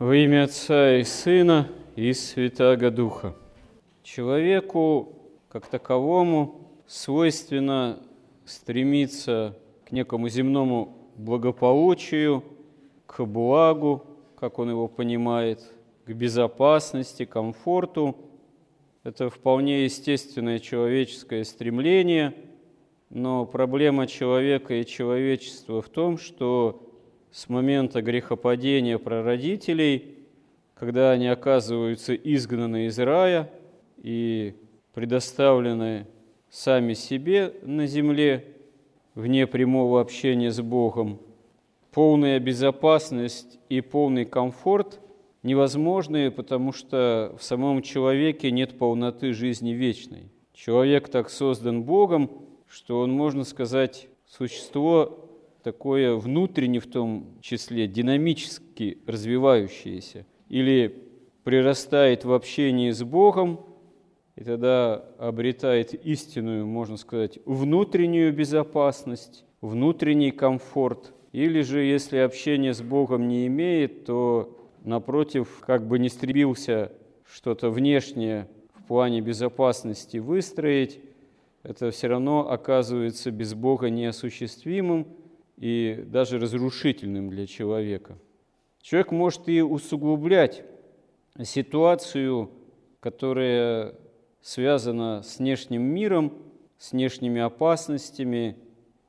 Во имя Отца и Сына и Святаго Духа. Человеку, как таковому, свойственно стремиться к некому земному благополучию, к благу, как он его понимает, к безопасности, комфорту. Это вполне естественное человеческое стремление, но проблема человека и человечества в том, что с момента грехопадения прародителей, когда они оказываются изгнаны из рая и предоставлены сами себе на земле, вне прямого общения с Богом, полная безопасность и полный комфорт невозможны, потому что в самом человеке нет полноты жизни вечной. Человек так создан Богом, что он, можно сказать, существо такое внутренне в том числе, динамически развивающееся, или прирастает в общении с Богом, и тогда обретает истинную, можно сказать, внутреннюю безопасность, внутренний комфорт. Или же, если общение с Богом не имеет, то, напротив, как бы не стремился что-то внешнее в плане безопасности выстроить, это все равно оказывается без Бога неосуществимым – и даже разрушительным для человека. Человек может и усугублять ситуацию, которая связана с внешним миром, с внешними опасностями,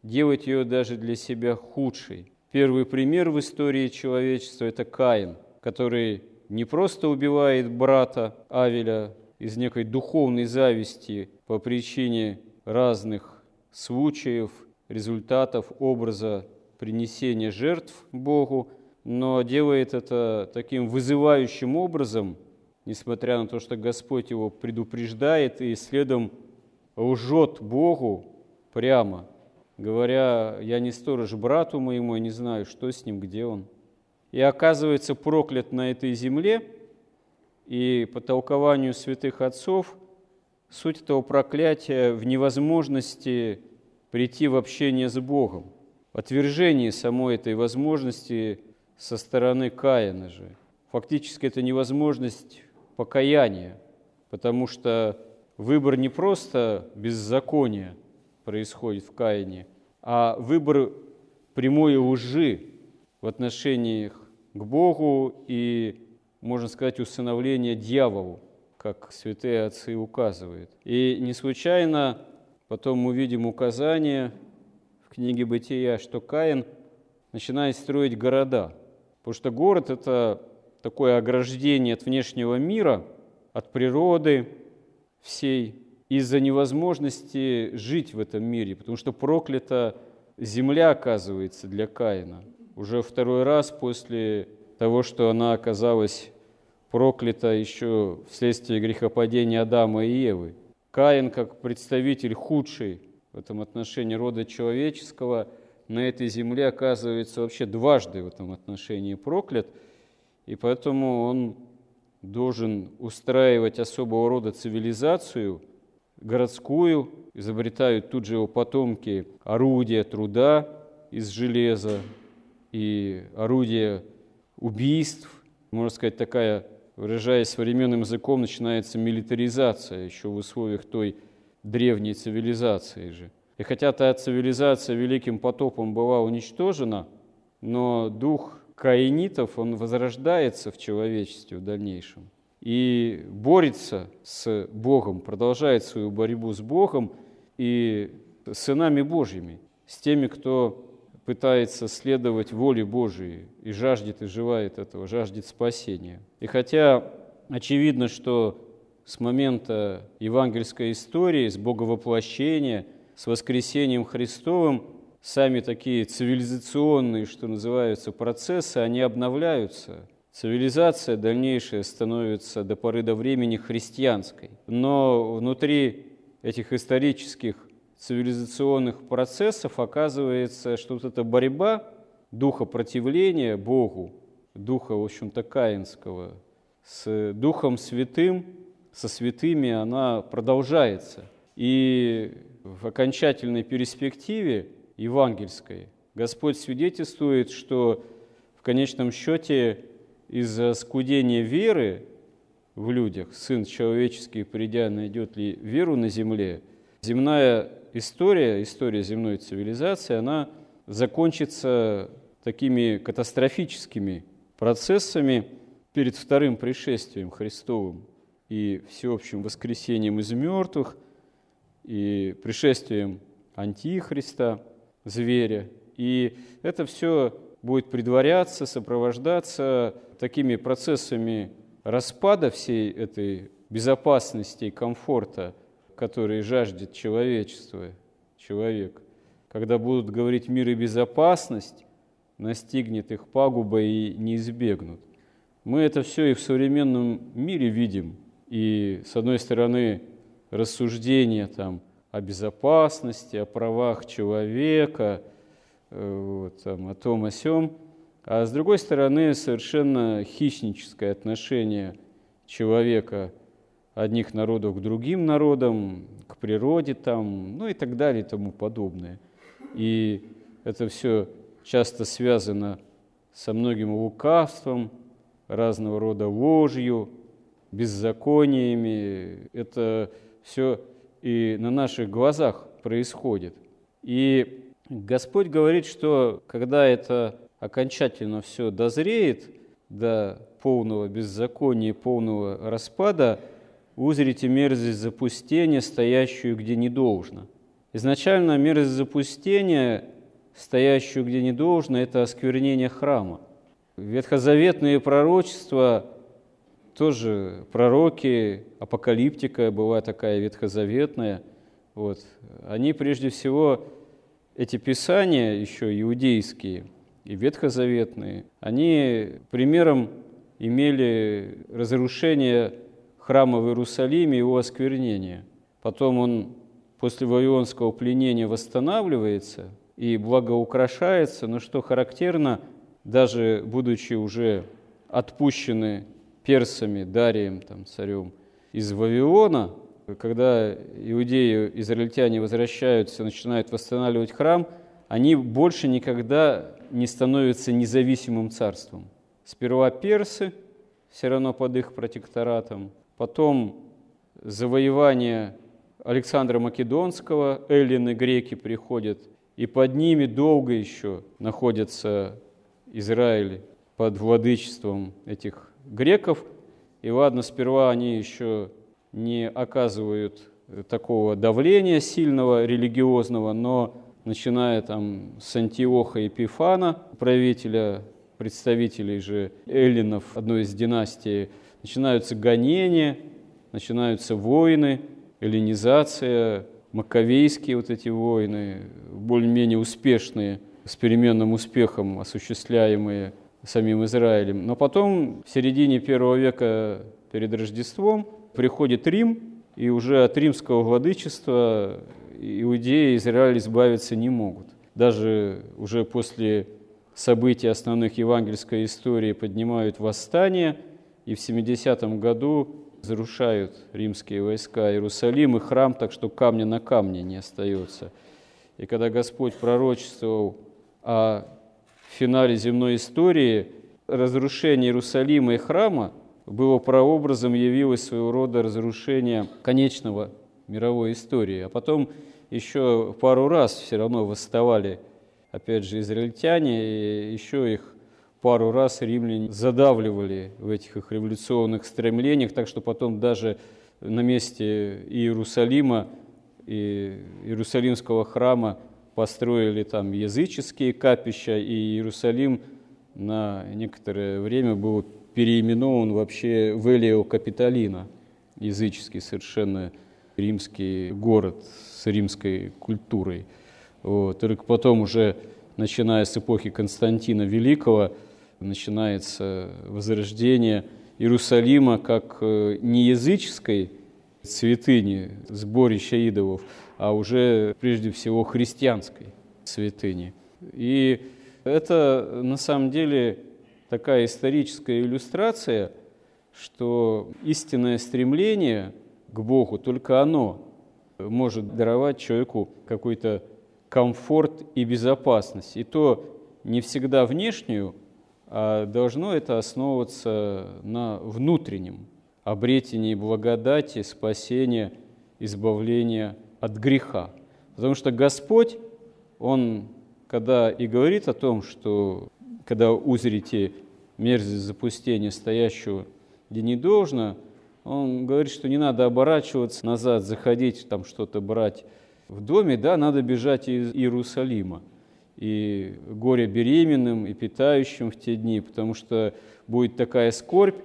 делать ее даже для себя худшей. Первый пример в истории человечества – это Каин, который не просто убивает брата Авеля из некой духовной зависти по причине разных случаев результатов образа принесения жертв Богу, но делает это таким вызывающим образом, несмотря на то, что Господь его предупреждает и следом лжет Богу прямо, говоря, я не сторож брату моему, я не знаю, что с ним, где он. И оказывается проклят на этой земле, и по толкованию святых отцов суть этого проклятия в невозможности прийти в общение с Богом. Отвержение самой этой возможности со стороны Каина же. Фактически это невозможность покаяния, потому что выбор не просто беззакония происходит в Каине, а выбор прямой лжи в отношениях к Богу и, можно сказать, усыновление дьяволу, как святые отцы указывают. И не случайно Потом мы видим указание в книге «Бытия», что Каин начинает строить города. Потому что город – это такое ограждение от внешнего мира, от природы всей, из-за невозможности жить в этом мире, потому что проклята земля, оказывается, для Каина. Уже второй раз после того, что она оказалась проклята еще вследствие грехопадения Адама и Евы. Каин, как представитель худший в этом отношении рода человеческого, на этой земле оказывается вообще дважды в этом отношении проклят, и поэтому он должен устраивать особого рода цивилизацию, городскую, изобретают тут же его потомки орудия труда из железа и орудия убийств, можно сказать, такая выражаясь современным языком, начинается милитаризация еще в условиях той древней цивилизации же. И хотя та цивилизация великим потопом была уничтожена, но дух каинитов, он возрождается в человечестве в дальнейшем и борется с Богом, продолжает свою борьбу с Богом и сынами Божьими, с теми, кто пытается следовать воле Божией и жаждет и желает этого, жаждет спасения. И хотя очевидно, что с момента евангельской истории, с боговоплощения, с воскресением Христовым, сами такие цивилизационные, что называются, процессы, они обновляются. Цивилизация дальнейшая становится до поры до времени христианской. Но внутри этих исторических цивилизационных процессов оказывается, что вот эта борьба духа противления Богу, духа, в общем-то, каинского, с Духом Святым, со святыми, она продолжается. И в окончательной перспективе евангельской Господь свидетельствует, что в конечном счете из-за скудения веры в людях, Сын человеческий, придя, найдет ли веру на земле, земная история, история земной цивилизации, она закончится такими катастрофическими процессами перед вторым пришествием Христовым и всеобщим воскресением из мертвых, и пришествием Антихриста, зверя. И это все будет предваряться, сопровождаться такими процессами распада всей этой безопасности и комфорта, которые жаждет человечество, человек. Когда будут говорить мир и безопасность, настигнет их пагуба и не избегнут. Мы это все и в современном мире видим. И, с одной стороны, рассуждения там, о безопасности, о правах человека, э, вот, там, о том, о сем, а с другой стороны, совершенно хищническое отношение человека одних народов к другим народам, к природе там, ну и так далее и тому подобное. И это все часто связано со многим лукавством, разного рода ложью, беззакониями. Это все и на наших глазах происходит. И Господь говорит, что когда это окончательно все дозреет до полного беззакония, полного распада, узрите мерзость запустения, стоящую где не должно. Изначально мерзость запустения, стоящую где не должно, это осквернение храма. Ветхозаветные пророчества тоже пророки, апокалиптика была такая ветхозаветная. Вот. Они прежде всего, эти писания, еще иудейские и ветхозаветные, они примером имели разрушение храма в Иерусалиме его осквернение. Потом он после Вавилонского пленения восстанавливается и благоукрашается, но что характерно, даже будучи уже отпущены персами, Дарием, там, царем из Вавилона, когда иудеи, израильтяне возвращаются, начинают восстанавливать храм, они больше никогда не становятся независимым царством. Сперва персы, все равно под их протекторатом, потом завоевание Александра Македонского, эллины, греки приходят, и под ними долго еще находится Израиль под владычеством этих греков. И ладно, сперва они еще не оказывают такого давления сильного религиозного, но начиная там с Антиоха Епифана, правителя, представителей же эллинов, одной из династий, начинаются гонения, начинаются войны, эллинизация, маковейские вот эти войны, более-менее успешные, с переменным успехом осуществляемые самим Израилем. Но потом, в середине первого века перед Рождеством, приходит Рим, и уже от римского владычества иудеи и Израиль избавиться не могут. Даже уже после событий основных евангельской истории поднимают восстание, и в 70-м году разрушают римские войска Иерусалим и храм, так что камня на камне не остается. И когда Господь пророчествовал о финале земной истории разрушение Иерусалима и храма было прообразом, явилось своего рода разрушение конечного мировой истории. А потом еще пару раз все равно восставали, опять же, израильтяне, и еще их пару раз римляне задавливали в этих их революционных стремлениях, так что потом даже на месте Иерусалима и Иерусалимского храма построили там языческие капища, и Иерусалим на некоторое время был переименован вообще в Элио Капитолина, языческий совершенно римский город с римской культурой. Вот. Только потом уже, начиная с эпохи Константина Великого, начинается возрождение Иерусалима как э, не языческой святыни, сборища идолов, а уже прежде всего христианской святыни. И это на самом деле такая историческая иллюстрация, что истинное стремление к Богу, только оно может даровать человеку какой-то комфорт и безопасность. И то не всегда внешнюю, а должно это основываться на внутреннем обретении благодати, спасения, избавления от греха. Потому что Господь, Он, когда и говорит о том, что когда узрите мерзость запустения, стоящего где не должно, Он говорит, что не надо оборачиваться назад, заходить, там что-то брать в доме, да, надо бежать из Иерусалима. И горе беременным, и питающим в те дни, потому что будет такая скорбь,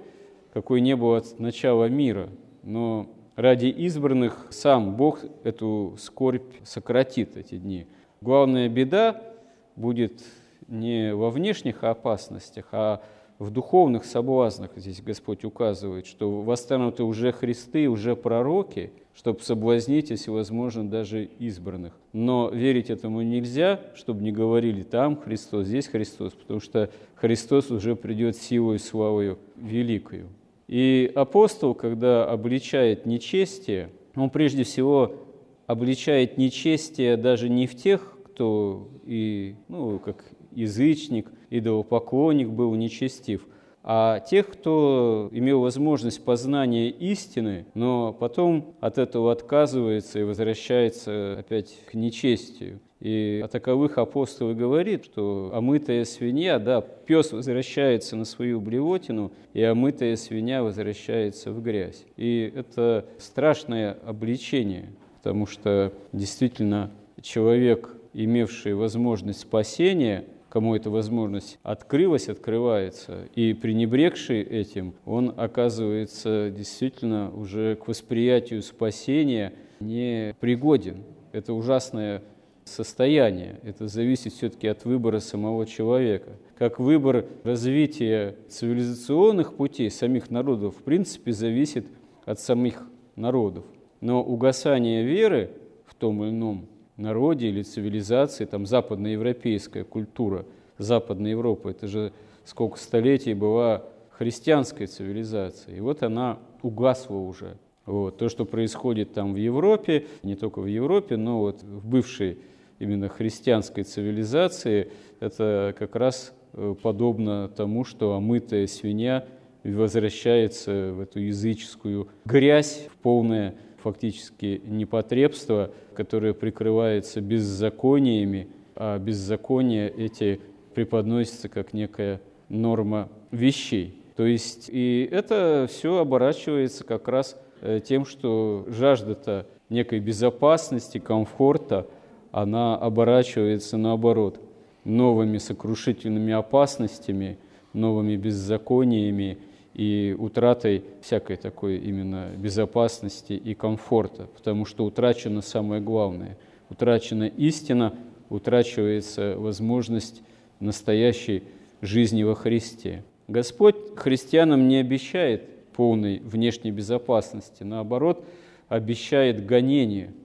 какой не было от начала мира. Но ради избранных сам Бог эту скорбь сократит эти дни. Главная беда будет не во внешних опасностях, а в духовных соблазнах. Здесь Господь указывает, что восстанут уже Христы, уже пророки, чтобы соблазнить, если возможно, даже избранных. Но верить этому нельзя, чтобы не говорили там Христос, здесь Христос, потому что Христос уже придет силой и славою великою. И апостол, когда обличает нечестие, он прежде всего обличает нечестие даже не в тех, кто и, ну, как язычник, идолопоклонник был нечестив, а тех, кто имел возможность познания истины, но потом от этого отказывается и возвращается опять к нечестию. И о таковых апостол говорит, что омытая свинья, да, пес возвращается на свою блевотину, и омытая свинья возвращается в грязь. И это страшное обличение, потому что действительно человек, имевший возможность спасения, кому эта возможность открылась, открывается, и пренебрегший этим, он оказывается действительно уже к восприятию спасения не пригоден. Это ужасное состояние. Это зависит все-таки от выбора самого человека. Как выбор развития цивилизационных путей самих народов, в принципе, зависит от самих народов. Но угасание веры в том или ином народе или цивилизации, там западноевропейская культура, Западная Европа, это же сколько столетий была христианская цивилизация. И вот она угасла уже. Вот. То, что происходит там в Европе, не только в Европе, но вот в бывшей именно христианской цивилизации, это как раз э, подобно тому, что омытая свинья возвращается в эту языческую грязь, в полное фактически непотребство, которое прикрывается беззакониями, а беззакония эти преподносятся как некая норма вещей. То есть и это все оборачивается как раз э, тем, что жажда-то некой безопасности, комфорта, она оборачивается наоборот новыми сокрушительными опасностями, новыми беззакониями и утратой всякой такой именно безопасности и комфорта, потому что утрачено самое главное. Утрачена истина, утрачивается возможность настоящей жизни во Христе. Господь христианам не обещает полной внешней безопасности, наоборот, обещает гонение –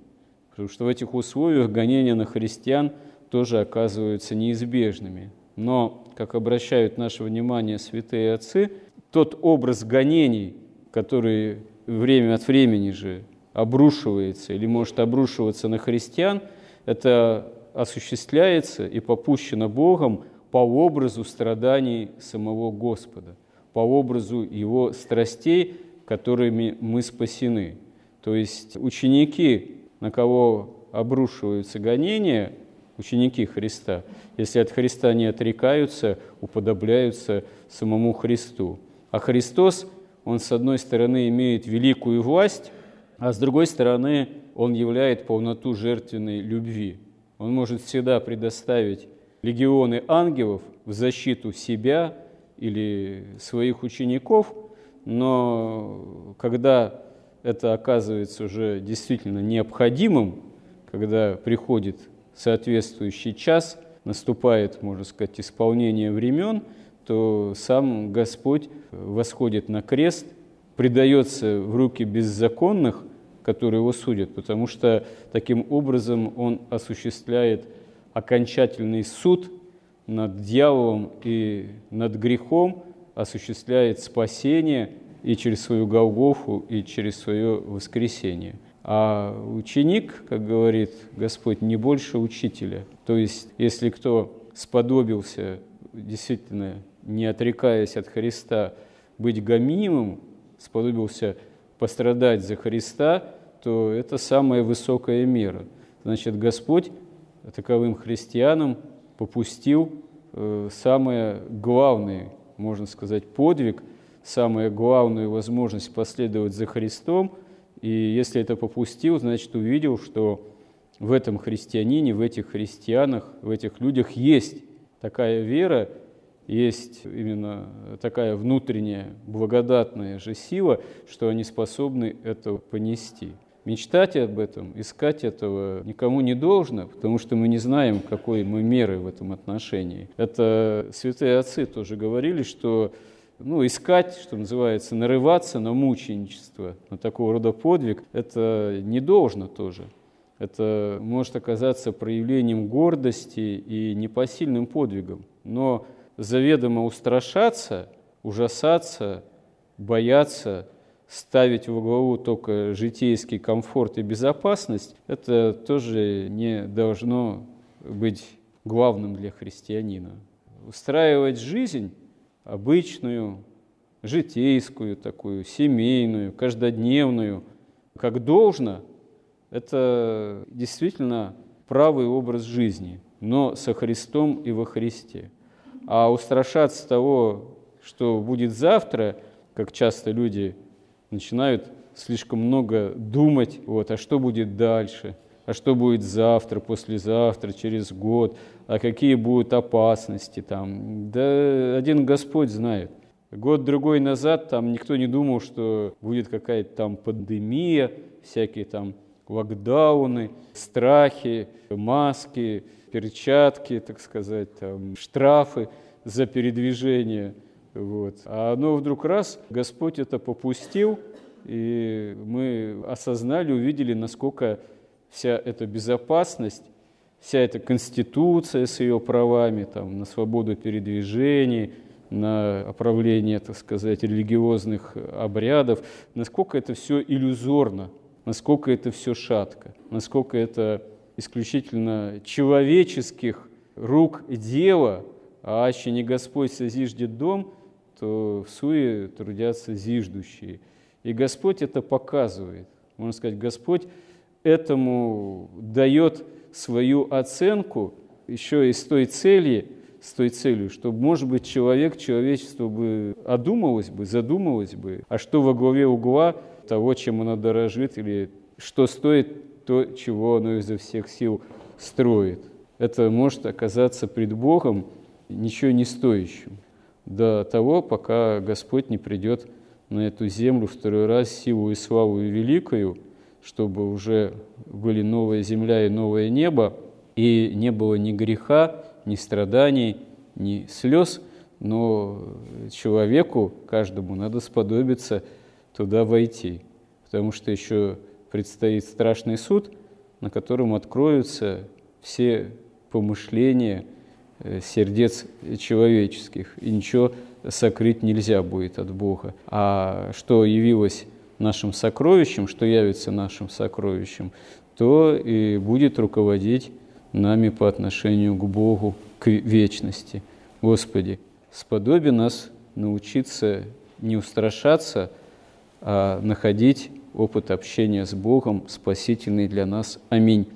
Потому что в этих условиях гонения на христиан тоже оказываются неизбежными. Но, как обращают наше внимание святые отцы, тот образ гонений, который время от времени же обрушивается или может обрушиваться на христиан, это осуществляется и попущено Богом по образу страданий самого Господа, по образу Его страстей, которыми мы спасены. То есть ученики на кого обрушиваются гонения, ученики Христа, если от Христа не отрекаются, уподобляются самому Христу. А Христос, Он с одной стороны имеет великую власть, а с другой стороны Он являет полноту жертвенной любви. Он может всегда предоставить легионы ангелов в защиту себя или своих учеников, но когда это оказывается уже действительно необходимым, когда приходит соответствующий час, наступает, можно сказать, исполнение времен, то сам Господь восходит на крест, предается в руки беззаконных, которые его судят, потому что таким образом он осуществляет окончательный суд над дьяволом и над грехом, осуществляет спасение – и через свою Голгофу, и через свое воскресение. А ученик, как говорит Господь, не больше учителя. То есть, если кто сподобился действительно не отрекаясь от Христа, быть гомимым, сподобился пострадать за Христа, то это самая высокая мера. Значит, Господь таковым христианам попустил э, самое главное, можно сказать, подвиг, самую главную возможность последовать за Христом. И если это попустил, значит, увидел, что в этом христианине, в этих христианах, в этих людях есть такая вера, есть именно такая внутренняя благодатная же сила, что они способны это понести. Мечтать об этом, искать этого никому не должно, потому что мы не знаем, какой мы меры в этом отношении. Это святые отцы тоже говорили, что ну, искать, что называется, нарываться на мученичество, на такого рода подвиг, это не должно тоже. Это может оказаться проявлением гордости и непосильным подвигом. Но заведомо устрашаться, ужасаться, бояться, ставить во главу только житейский комфорт и безопасность, это тоже не должно быть главным для христианина. Устраивать жизнь обычную, житейскую такую, семейную, каждодневную, как должно, это действительно правый образ жизни, но со Христом и во Христе – а устрашаться того, что будет завтра, как часто люди начинают слишком много думать, вот, а что будет дальше, а что будет завтра, послезавтра, через год, а какие будут опасности там. Да один Господь знает. Год-другой назад там никто не думал, что будет какая-то там пандемия, всякие там локдауны, страхи, маски, перчатки, так сказать, там, штрафы за передвижение. Вот. А оно вдруг раз, Господь это попустил, и мы осознали, увидели, насколько вся эта безопасность, вся эта конституция с ее правами там, на свободу передвижений, на оправление, так сказать, религиозных обрядов, насколько это все иллюзорно, насколько это все шатко, насколько это исключительно человеческих рук дело, а аще не Господь созиждет дом, то в суе трудятся зиждущие. И Господь это показывает. Можно сказать, Господь этому дает свою оценку еще и с той цели, с той целью, чтобы, может быть, человек, человечество бы одумалось бы, задумалось бы, а что во главе угла того, чем оно дорожит, или что стоит то, чего оно изо всех сил строит. Это может оказаться пред Богом ничего не стоящим до того, пока Господь не придет на эту землю второй раз силу и славу и великою, чтобы уже были новая земля и новое небо, и не было ни греха, ни страданий, ни слез, но человеку, каждому, надо сподобиться туда войти, потому что еще предстоит страшный суд, на котором откроются все помышления э, сердец человеческих, и ничего сокрыть нельзя будет от Бога. А что явилось нашим сокровищем, что явится нашим сокровищем, то и будет руководить нами по отношению к Богу, к вечности. Господи, сподоби нас научиться не устрашаться, а находить опыт общения с Богом, спасительный для нас. Аминь.